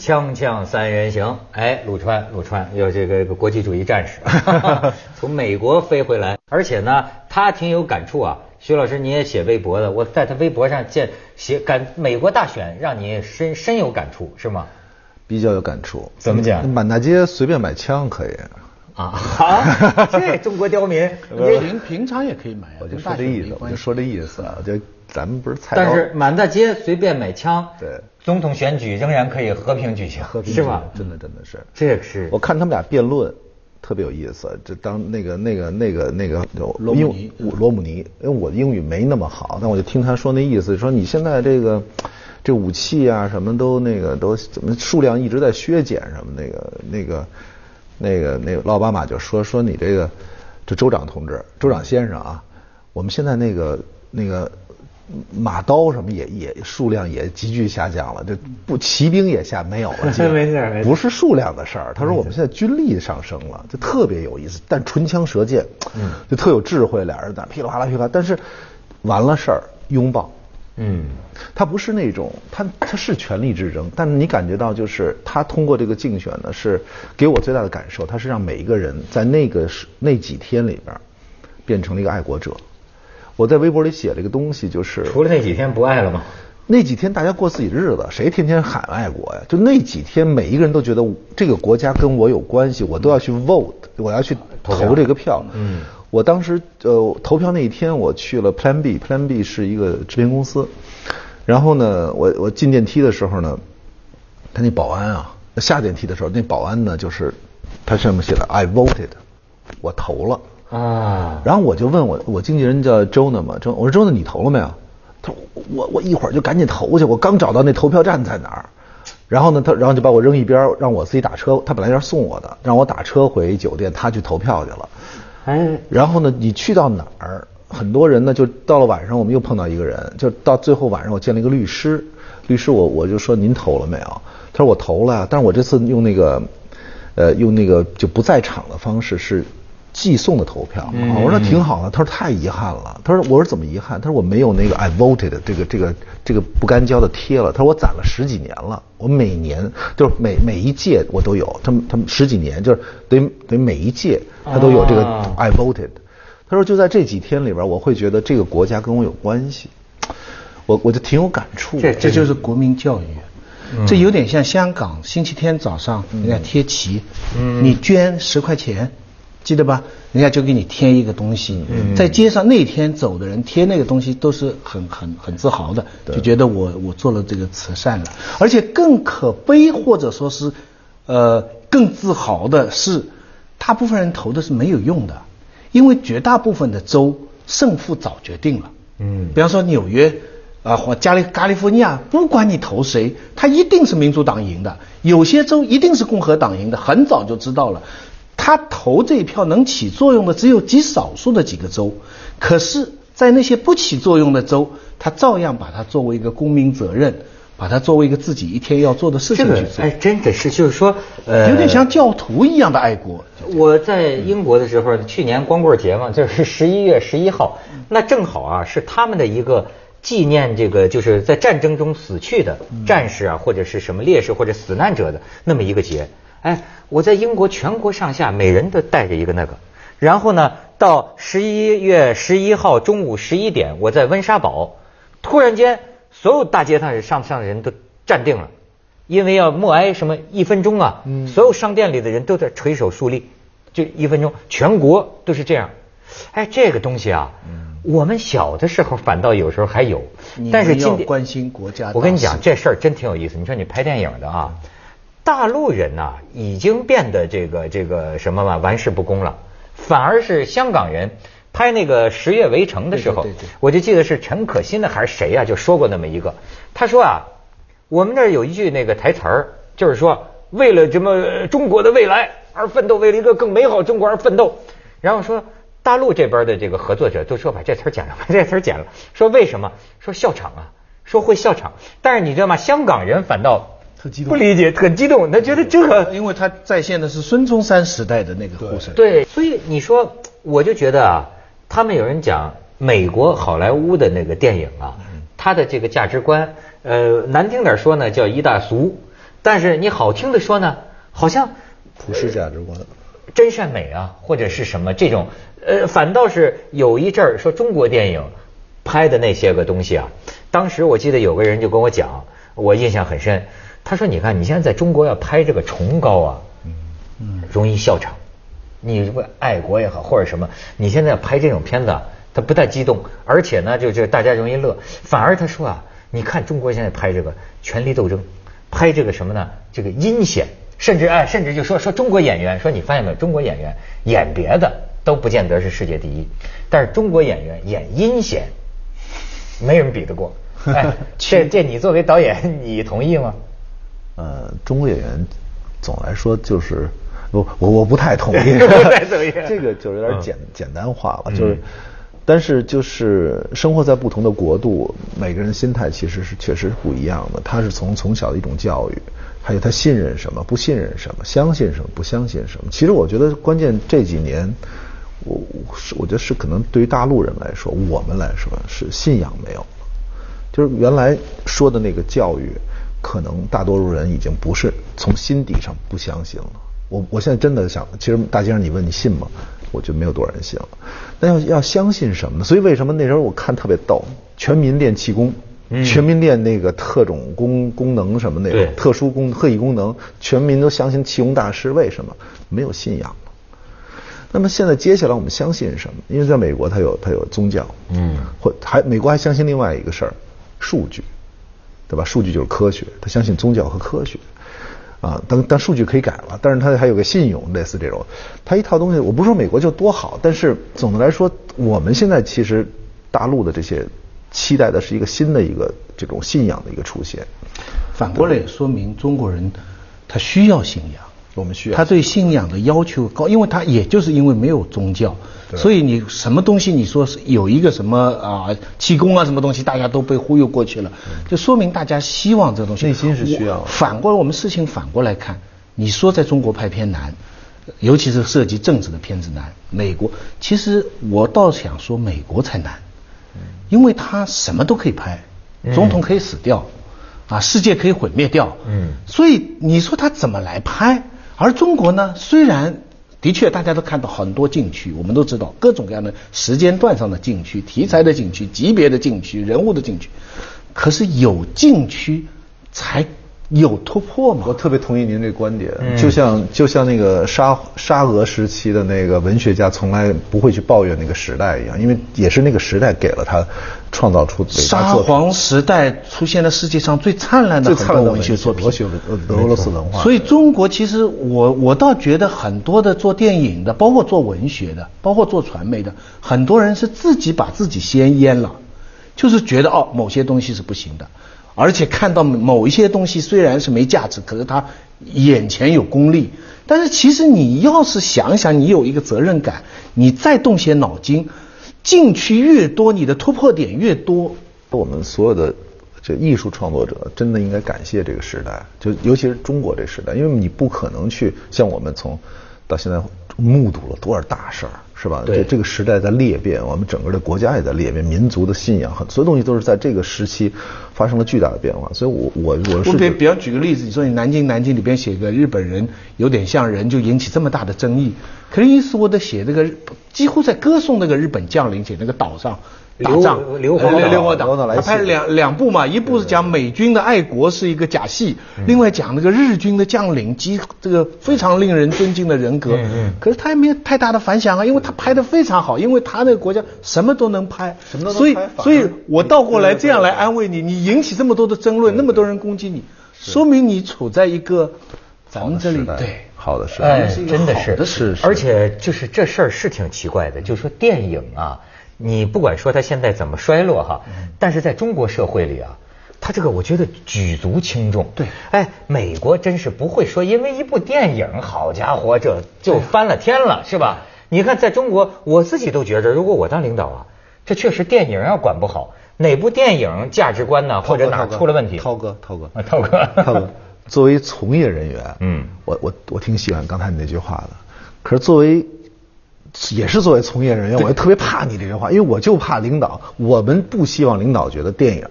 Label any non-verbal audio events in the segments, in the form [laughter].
锵锵三人行，哎，陆川，陆川，有这个国际主义战士，[laughs] 从美国飞回来，而且呢，他挺有感触啊。徐老师，你也写微博的，我在他微博上见写感美国大选，让你深深有感触，是吗？比较有感触。怎么讲？满大街随便买枪可以。啊，[laughs] 好，这中国刁民，平平常也可以买。我就说这意思，我就说这意思啊，就咱们不是菜。但是满大街随便买枪，对，总统选举仍然可以和平举行，和平是吧？真的真的是，这个是。我看他们俩辩论特别有意思，这当那个那个那个那个罗姆尼，罗姆尼，因为我的英语没那么好，但我就听他说那意思，说你现在这个这武器啊什么都那个都怎么数量一直在削减什么那个那个。那个那个奥巴马就说说你这个，这州长同志，州长先生啊，我们现在那个那个马刀什么也也数量也急剧下降了，这不骑兵也下没有了，[laughs] 没事，不是数量的事儿。他说我们现在军力上升了，就特别有意思，但唇枪舌剑，嗯，就特有智慧，俩人在噼里啪啦噼里啪啦，但是完了事儿拥抱。嗯，他不是那种，他他是权力之争，但是你感觉到就是他通过这个竞选呢，是给我最大的感受，他是让每一个人在那个那几天里边变成了一个爱国者。我在微博里写了一个东西，就是除了那几天不爱了吗？那几天大家过自己日子，谁天天喊爱国呀？就那几天，每一个人都觉得这个国家跟我有关系，我都要去 vote，我要去投这个票。嗯。我当时呃投票那一天，我去了 Plan B，Plan B 是一个制片公司。然后呢，我我进电梯的时候呢，他那保安啊，下电梯的时候，那保安呢就是他上面写的 I voted，我投了啊。然后我就问我我经纪人叫周呢嘛，周我说周呢你投了没有？他说我我一会儿就赶紧投去，我刚找到那投票站在哪儿。然后呢，他然后就把我扔一边，让我自己打车。他本来要送我的，让我打车回酒店，他去投票去了。哎，然后呢？你去到哪儿？很多人呢，就到了晚上，我们又碰到一个人，就到最后晚上，我见了一个律师。律师，我我就说您投了没有？他说我投了，但是我这次用那个，呃，用那个就不在场的方式是。寄送的投票，我说那挺好的。他说太遗憾了。他说我说怎么遗憾？他说我没有那个 I voted 这个这个这个不干胶的贴了。他说我攒了十几年了，我每年就是每每一届我都有。他们他们十几年就是等于等于每一届他都有这个 I voted。他说就在这几天里边，我会觉得这个国家跟我有关系。我我就挺有感触。这这就是国民教育，这有点像香港星期天早上人家贴旗，你捐十块钱。记得吧？人家就给你贴一个东西，在街上那天走的人贴那个东西都是很很很自豪的，就觉得我我做了这个慈善了。而且更可悲或者说是，呃，更自豪的是，大部分人投的是没有用的，因为绝大部分的州胜负早决定了。嗯，比方说纽约啊或加利加利福尼亚，不管你投谁，他一定是民主党赢的；有些州一定是共和党赢的，很早就知道了。他投这一票能起作用的只有极少数的几个州，可是，在那些不起作用的州，他照样把它作为一个公民责任，把它作为一个自己一天要做的事情去做。哎，真的是，就是说，呃，有点像教徒一样的爱国。我在英国的时候，去年光棍节嘛，就是十一月十一号，那正好啊，是他们的一个纪念这个就是在战争中死去的战士啊，或者是什么烈士或者死难者的那么一个节。哎，我在英国全国上下每人都带着一个那个，然后呢，到十一月十一号中午十一点，我在温莎堡，突然间所有大街上上上的人都站定了，因为要默哀什么一分钟啊，所有商店里的人都在垂手肃立，就一分钟，全国都是这样。哎，这个东西啊，我们小的时候反倒有时候还有，但是今天关心国家，我跟你讲这事儿真挺有意思。你说你拍电影的啊。大陆人呐，已经变得这个这个什么嘛，玩世不恭了。反而是香港人拍那个《十月围城》的时候，我就记得是陈可辛的还是谁呀，就说过那么一个。他说啊，我们那儿有一句那个台词儿，就是说为了什么中国的未来而奋斗，为了一个更美好中国而奋斗。然后说大陆这边的这个合作者都说把这词儿剪了，[laughs] 把这词儿剪了。说为什么？说笑场啊，说会笑场。但是你知道吗？香港人反倒。不理解，很激动，他觉得这个，因为他再现的是孙中山时代的那个呼声。对，所以你说，我就觉得啊，他们有人讲美国好莱坞的那个电影啊，他的这个价值观，呃，难听点说呢，叫一大俗，但是你好听的说呢，好像普世价值观。真善美啊，或者是什么这种，呃，反倒是有一阵儿说中国电影拍的那些个东西啊，当时我记得有个人就跟我讲，我印象很深。他说：“你看，你现在在中国要拍这个崇高啊，嗯，容易笑场。你不爱国也好，或者什么，你现在拍这种片子，他不太激动，而且呢，就就大家容易乐。反而他说啊，你看中国现在拍这个权力斗争，拍这个什么呢？这个阴险。”甚至哎，甚至就说说中国演员，说你发现没有，中国演员演别的都不见得是世界第一，但是中国演员演阴险，没人比得过。哎，[laughs] 这这你作为导演，你同意吗？呃，中国演员总来说就是我，我我不太同意。[laughs] [laughs] 这个就有点简简单化了，就是，但是就是生活在不同的国度，每个人心态其实是确实是不一样的。他是从从小的一种教育。还有他信任什么，不信任什么，相信什么，不相信什么。其实我觉得关键这几年，我是我觉得是可能对于大陆人来说，我们来说是信仰没有了。就是原来说的那个教育，可能大多数人已经不是从心底上不相信了。我我现在真的想，其实大街上你问你信吗？我觉得没有多少人信了。那要要相信什么呢？所以为什么那时候我看特别逗，全民练气功。全民练那个特种功功能什么那种特殊功特异功能，全民都相信气功大师，为什么没有信仰了？那么现在接下来我们相信什么？因为在美国，它有它有宗教，嗯，或还美国还相信另外一个事儿，数据，对吧？数据就是科学，他相信宗教和科学，啊，但但数据可以改了，但是他还有个信用，类似这种，他一套东西，我不是说美国就多好，但是总的来说，我们现在其实大陆的这些。期待的是一个新的一个这种信仰的一个出现，反过来也说明中国人他需要信仰，我们需要他对信仰的要求高，因为他也就是因为没有宗教，所以你什么东西你说是有一个什么啊气功啊什么东西，大家都被忽悠过去了，就说明大家希望这东西内心是需要。反过来我们事情反过来看，你说在中国拍片难，尤其是涉及政治的片子难，美国其实我倒想说美国才难。因为他什么都可以拍，总统可以死掉，啊，世界可以毁灭掉，嗯，所以你说他怎么来拍？而中国呢，虽然的确大家都看到很多禁区，我们都知道各种各样的时间段上的禁区、题材的禁区、级别的禁区、人物的禁区，可是有禁区才。有突破吗？我特别同意您这观点，就像就像那个沙沙俄时期的那个文学家，从来不会去抱怨那个时代一样，因为也是那个时代给了他创造出沙皇时代出现了世界上最灿烂的很多文学作品，俄罗斯文化。所以中国其实我我倒觉得很多的做电影的，包括做文学的，包括做传媒的，很多人是自己把自己先淹了，就是觉得哦某些东西是不行的。而且看到某一些东西虽然是没价值，可是他眼前有功利。但是其实你要是想想，你有一个责任感，你再动些脑筋，进去越多，你的突破点越多。我们所有的这艺术创作者真的应该感谢这个时代，就尤其是中国这时代，因为你不可能去像我们从到现在目睹了多少大事儿。是吧？对，这个时代在裂变，我们整个的国家也在裂变，民族的信仰，很所有东西都是在这个时期发生了巨大的变化。所以，我我我是。我给比方举个例子，你说你南京南京里边写个日本人有点像人，就引起这么大的争议。可是意思我得写那个，几乎在歌颂那个日本将领，写那个岛上。打仗，硫磺硫磺岛，他拍两两部嘛，一部是讲美军的爱国是一个假戏，另外讲那个日军的将领及这个非常令人尊敬的人格。嗯嗯。可是他也没有太大的反响啊，因为他拍的非常好，因为他那个国家什么都能拍，什么都能拍。所以，所以我倒过来这样来安慰你，你引起这么多的争论，那么多人攻击你，说明你处在一个咱们这里对。好的时代，真的是。是，而且就是这事儿是挺奇怪的，就是说电影啊。你不管说它现在怎么衰落哈，但是在中国社会里啊，他这个我觉得举足轻重。对，哎，美国真是不会说因为一部电影，好家伙，这就翻了天了，是吧？你看在中国，我自己都觉着，如果我当领导啊，这确实电影要管不好，哪部电影价值观呢，或者哪出了问题？涛哥，涛哥，啊，涛哥，[laughs] 涛哥，作为从业人员，嗯，我我我挺喜欢刚才你那句话的，可是作为。也是作为从业人员，我就特别怕你这句话，因为我就怕领导，我们不希望领导觉得电影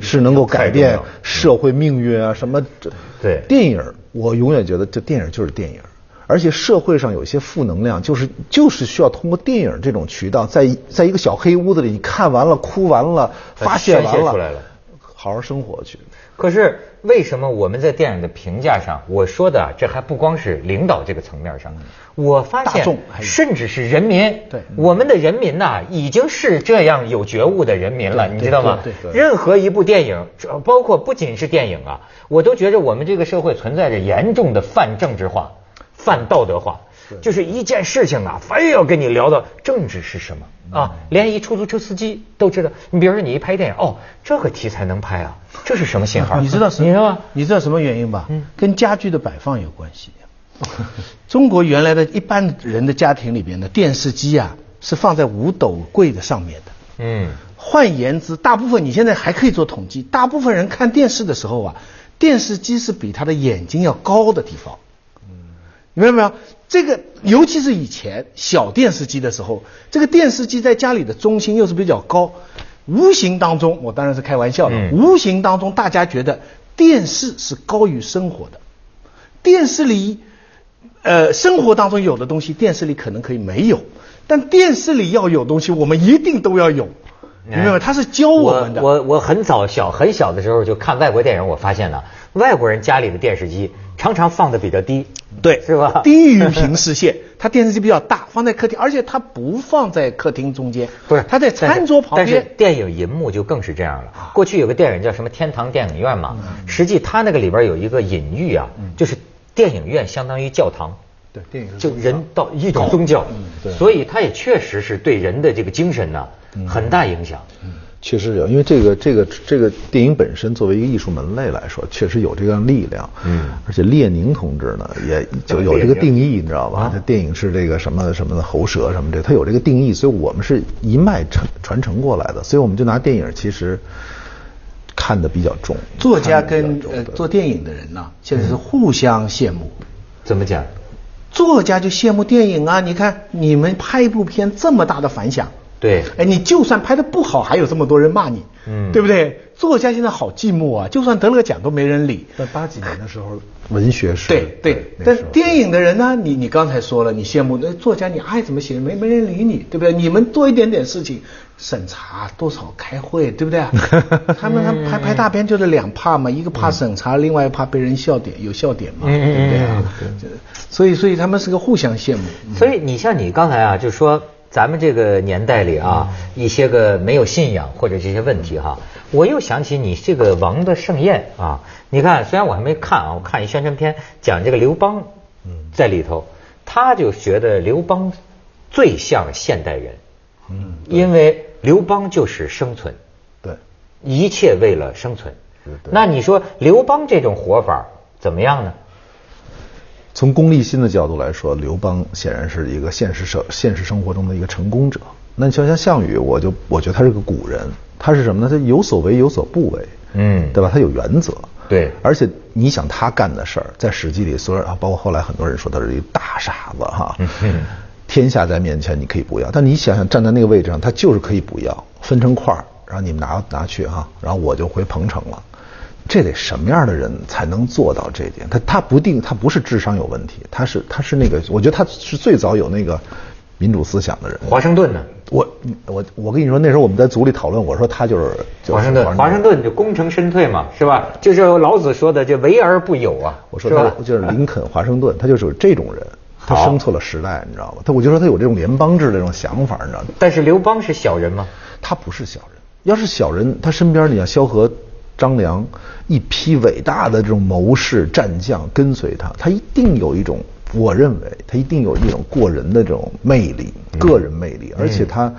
是能够改变社会命运啊什么。对，电影我永远觉得这电影就是电影，而且社会上有些负能量，就是就是需要通过电影这种渠道，在在一个小黑屋子里，你看完了哭完了，发泄完了，好好生活去。可是为什么我们在电影的评价上，我说的这还不光是领导这个层面上，我发现甚至是人民，对，我们的人民呐，已经是这样有觉悟的人民了，你知道吗？任何一部电影，包括不仅是电影啊，我都觉着我们这个社会存在着严重的泛政治化、泛道德化。就是一件事情啊，非要跟你聊到政治是什么啊？连一出租车司机都知道。你比如说，你一拍电影，哦，这个题材能拍啊？这是什么信号？你知道什么？你知道什么原因吧？嗯，跟家具的摆放有关系。[laughs] 中国原来的一般人的家庭里边的电视机啊，是放在五斗柜的上面的。嗯，换言之，大部分你现在还可以做统计，大部分人看电视的时候啊，电视机是比他的眼睛要高的地方。嗯，明白没有？这个尤其是以前小电视机的时候，这个电视机在家里的中心又是比较高，无形当中，我当然是开玩笑的，无形当中大家觉得电视是高于生活的，电视里，呃，生活当中有的东西，电视里可能可以没有，但电视里要有东西，我们一定都要有，明白吗？他是教我们的。我我很早小很小的时候就看外国电影，我发现了外国人家里的电视机。常常放的比较低，对，是吧？低于平视线，[laughs] 他电视机比较大，放在客厅，而且他不放在客厅中间，不是，他在餐桌旁边。但是电影银幕就更是这样了。过去有个电影叫什么《天堂电影院》嘛，实际它那个里边有一个隐喻啊，就是电影院相当于教堂，对，电影就人到一种宗教，所以它也确实是对人的这个精神呢很大影响。确实有，因为这个这个这个电影本身作为一个艺术门类来说，确实有这样力量。嗯，而且列宁同志呢，也就有这个定义，你知道吧？他电影是这个什么什么的喉舌什么这，他有这个定义，所以我们是一脉传传承过来的，所以我们就拿电影其实看的比较重。作家跟呃做电影的人呢，现在是互相羡慕。怎么讲？作家就羡慕电影啊！你看你们拍一部片这么大的反响。对，哎，你就算拍的不好，还有这么多人骂你，嗯，对不对？作家现在好寂寞啊，就算得了个奖都没人理。在八几年的时候，文学是，对对。但电影的人呢？你你刚才说了，你羡慕那作家，你爱怎么写，没没人理你，对不对？你们做一点点事情，审查多少开会，对不对？[laughs] 他们他拍拍大片就是两怕嘛，一个怕审查，另外怕被人笑点，有笑点嘛，对不对啊？所以所以他们是个互相羡慕。所以你像你刚才啊，就说。咱们这个年代里啊，一些个没有信仰或者这些问题哈，我又想起你这个《王的盛宴》啊，你看虽然我还没看啊，我看一宣传片讲这个刘邦，在里头，他就觉得刘邦最像现代人，嗯，因为刘邦就是生存，对，一切为了生存，那你说刘邦这种活法怎么样呢？从功利心的角度来说，刘邦显然是一个现实生现实生活中的一个成功者。那你像像项羽，我就我觉得他是个古人，他是什么呢？他有所为有所不为，嗯，对吧？他有原则，对。而且你想他干的事儿，在《史记》里，所有人啊，包括后来很多人说他是一个大傻子哈。天下在面前，你可以不要，但你想想站在那个位置上，他就是可以不要，分成块儿，然后你们拿拿去哈，然后我就回彭城了。这得什么样的人才能做到这点？他他不定，他不是智商有问题，他是他是那个，我觉得他是最早有那个民主思想的人。华盛顿呢？我我我跟你说，那时候我们在组里讨论，我说他就是华盛顿。华盛顿就功成身退嘛，是吧？就是老子说的，就为而不有啊。我说他就是林肯、华盛顿，他就是这种人，他生错了时代，你知道吗？他我就说他有这种联邦制的这种想法，你知道吗？但是刘邦是小人吗？他不是小人，要是小人，他身边你像萧何。张良一批伟大的这种谋士战将跟随他，他一定有一种，我认为他一定有一种过人的这种魅力，个人魅力，而且他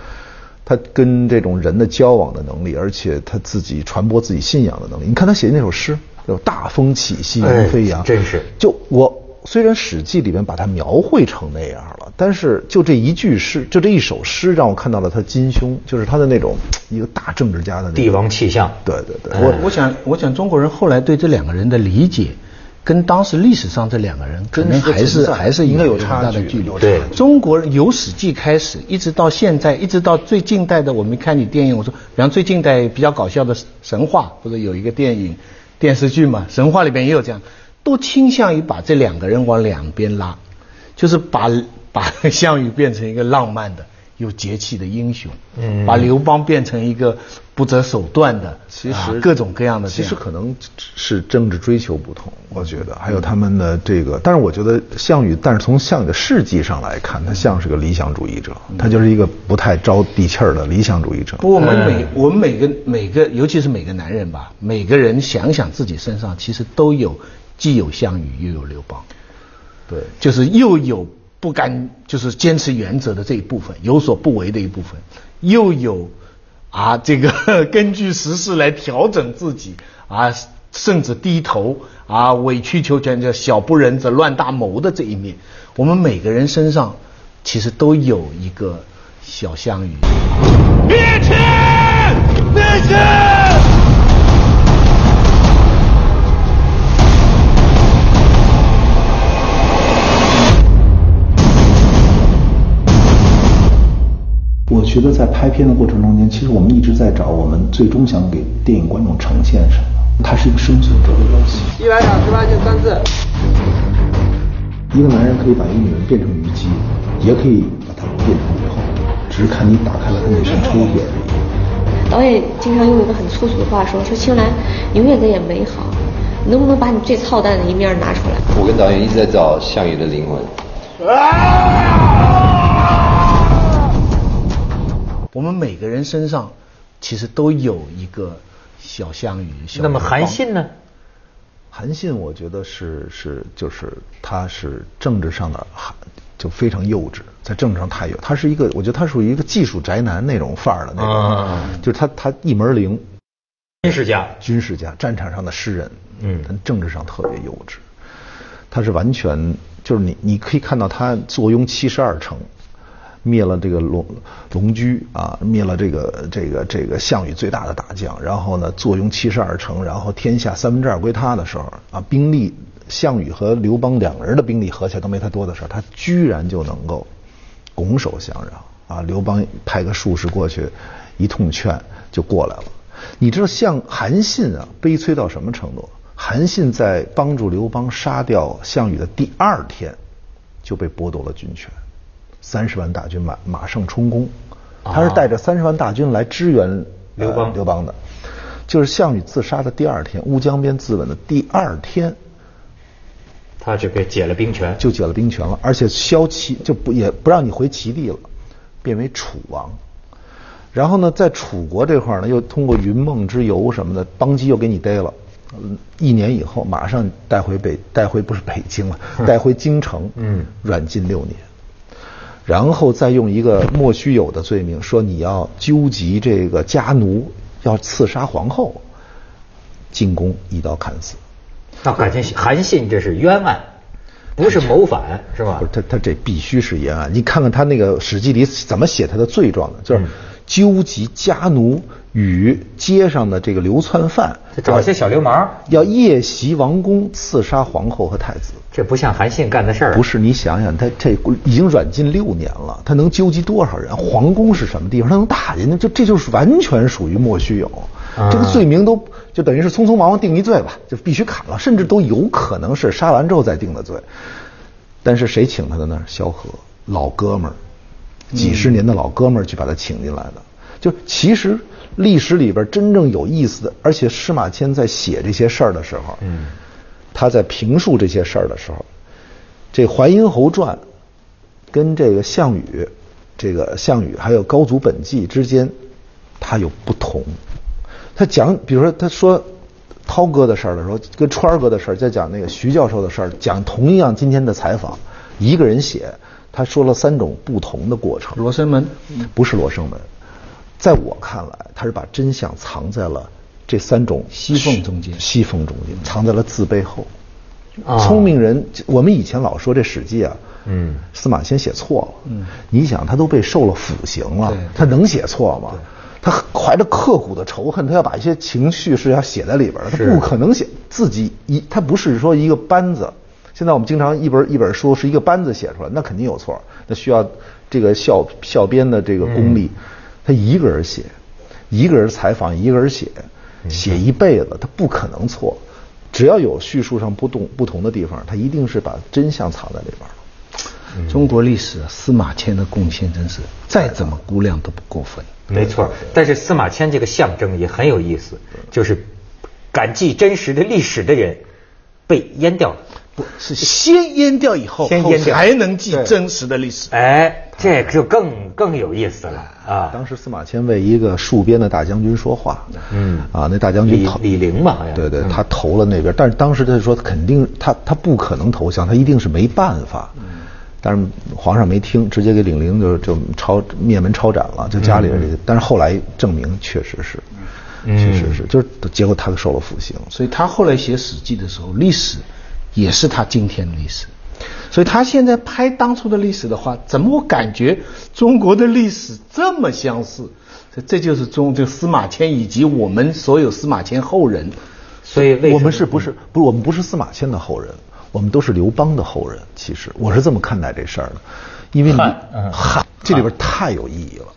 他跟这种人的交往的能力，而且他自己传播自己信仰的能力。你看他写的那首诗，叫“大风起，兮云飞扬”，真是就我。虽然《史记》里面把它描绘成那样了，但是就这一句诗，就这一首诗，让我看到了他金胸，就是他的那种一个大政治家的帝王气象。对对对，我我想，我想中国人后来对这两个人的理解，跟当时历史上这两个人可能还是还是应该有很差距大的距离。对。中国人由《史记》开始，一直到现在，一直到最近代的，我们看你电影，我说，比方最近代比较搞笑的神话，或者有一个电影电视剧嘛，神话里边也有这样，都倾向于把这两个人往两边拉，就是把 [laughs] 把项羽变成一个浪漫的。有节气的英雄，嗯，把刘邦变成一个不择手段的，其啊实各种各样的样，其实可能是政治追求不同，我觉得还有他们的这个，但是我觉得项羽，但是从项羽的事迹上来看，他像是个理想主义者，他就是一个不太招地气儿的理想主义者。不过我们每、我们每个每个，尤其是每个男人吧，每个人想想自己身上其实都有，既有项羽又有刘邦，对，就是又有不甘，就是坚持原则的这一部分，有所不为的一部分，又有啊这个 [laughs] 根据时事来调整自己啊，甚至低头啊委曲求全，叫小不忍则乱大谋的这一面，我们每个人身上其实都有一个小项羽。灭秦！灭秦！觉得在拍片的过程中间，其实我们一直在找我们最终想给电影观众呈现什么。它是一个生存者的游戏。一百两十八进三次。一个男人可以把一个女人变成虞姬，也可以把她变成吕后，只是看你打开了他那扇抽屉而已。导演经常用一个很粗俗的话说：“说青兰，你永远在演美好，你能不能把你最操蛋的一面拿出来？”我跟导演一直在找项羽的灵魂。我们每个人身上其实都有一个小项羽。小那么韩信呢？韩信，我觉得是是就是他是政治上的韩就非常幼稚，在政治上太幼，他是一个我觉得他属于一个技术宅男那种范儿的那种，啊就是他他一门灵，军事家，军事家，战场上的诗人，嗯但政治上特别幼稚，他是完全就是你你可以看到他坐拥七十二城，灭了这个龙龙驹啊，灭了这个这个这个项羽最大的大将，然后呢坐拥七十二城，然后天下三分之二归他的时候啊，兵力项羽和刘邦两个人的兵力合起来都没他多的时候，他居然就能够拱手相让啊！刘邦派个术士过去，一通劝就过来了。你知道像韩信啊，悲催到什么程度？韩信在帮助刘邦杀掉项羽的第二天，就被剥夺了军权，三十万大军马马上冲攻，他是带着三十万大军来支援呃刘邦刘邦的，就是项羽自杀的第二天，乌江边自刎的第二天，他就给解了兵权，就解了兵权了，而且削齐就不也不让你回齐地了，变为楚王。然后呢，在楚国这块儿呢，又通过云梦之游什么的，邦基又给你逮了。嗯一年以后，马上带回北，带回不是北京了，[laughs] 带回京城，嗯软禁六年。然后再用一个莫须有的罪名，说你要纠集这个家奴，要刺杀皇后，进宫一刀砍死。那感情韩信这是冤案，不是谋反是吧不？是他他这必须是冤案。你看看他那个《史记》里怎么写他的罪状的，嗯就是纠集家奴与街上的这个流窜犯，找一些小流氓，要夜袭王宫，刺杀皇后和太子。这不像韩信干的事儿。不是你想想，他这已经软禁六年了，他能纠集多少人？皇宫是什么地方？他能打人家？就这就是完全属于莫须有。啊这个罪名都就等于是匆匆忙忙定一罪吧，就必须砍了，甚至都有可能是杀完之后再定的罪。但是谁请他的呢？萧何，老哥们儿，几十年的老哥们儿去把他请进来的。就其实历史里边真正有意思的，而且司马迁在写这些事儿的时候，嗯，他在评述这些事儿的时候，这《淮阴侯传》跟这个项羽，这个项羽还有高祖本纪之间，它有不同。他讲，比如说他说涛哥的事儿的时候，跟川儿哥的事儿，再讲那个徐教授的事儿，讲同一样今天的采访，一个人写，他说了三种不同的过程。罗生门，不是罗生门，在我看来，他是把真相藏在了这三种西缝中间。西缝中间，藏在了字背后。啊。聪明人，我们以前老说这《史记》啊，嗯。司马迁写错了，嗯，你想他都被受了腐刑了，他能写错吗？他怀着刻骨的仇恨，他要把一些情绪是要写在里边的，他不可能写自己一，他不是说一个班子。现在我们经常一本一本书是一个班子写出来，那肯定有错，那需要这个校校编的这个功力，他一个人写，一个人采访，一个人写，写一辈子，他不可能错。只要有叙述上不同不同的地方，他一定是把真相藏在里边了。中国历史司马迁的贡献真是再怎么估量都不过分。没错，但是司马迁这个象征也很有意思，就是敢记真实的历史的人被淹掉了。不是先淹掉以后，先淹掉才能记真实的历史。哎，这就更更有意思了啊！当时司马迁为一个戍边的大将军说话，嗯啊，那大将军李李陵嘛好像对对，嗯他投了那边，但是当时他就说肯定他他不可能投降，他一定是没办法。但是皇上没听，直接给李陵就就抄灭门抄斩了，就家里人这个。但是后来证明确实是，确实是，就是结果他受了腐刑。所以他后来写《史记》的时候，历史也是他今天的历史。所以他现在拍当初的历史的话，怎么我感觉中国的历史这么相似？这这就是中这个司马迁以及我们所有司马迁后人。所以我们是不是不是我们不是司马迁的后人，我们都是刘邦的后人。其实我是这么看待这事儿的，因为你汉嗯汉这里边太有意义了。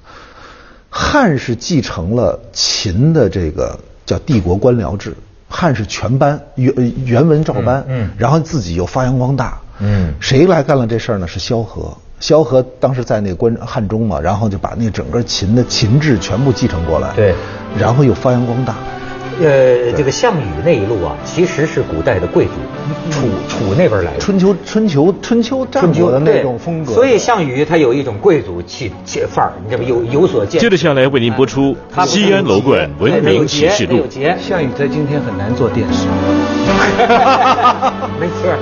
汉是继承了秦的这个叫帝国官僚制，汉是全班原原文照搬，嗯嗯然后自己又发扬光大，嗯谁来干了这事儿呢？是萧何。萧何当时在那个关汉中嘛，然后就把那整个秦的秦制全部继承过来，对，然后又发扬光大。呃，这个项羽那一路啊，其实是古代的贵族，楚楚那边来的。春秋春秋春秋战国的那种风格，所以项羽他有一种贵族气气范儿，你这不有有所见。接着下来为您播出西安楼冠文明启示录有。节，项羽在今天很难做电视。[laughs] 没错。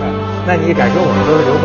那你敢说我们都是刘邦？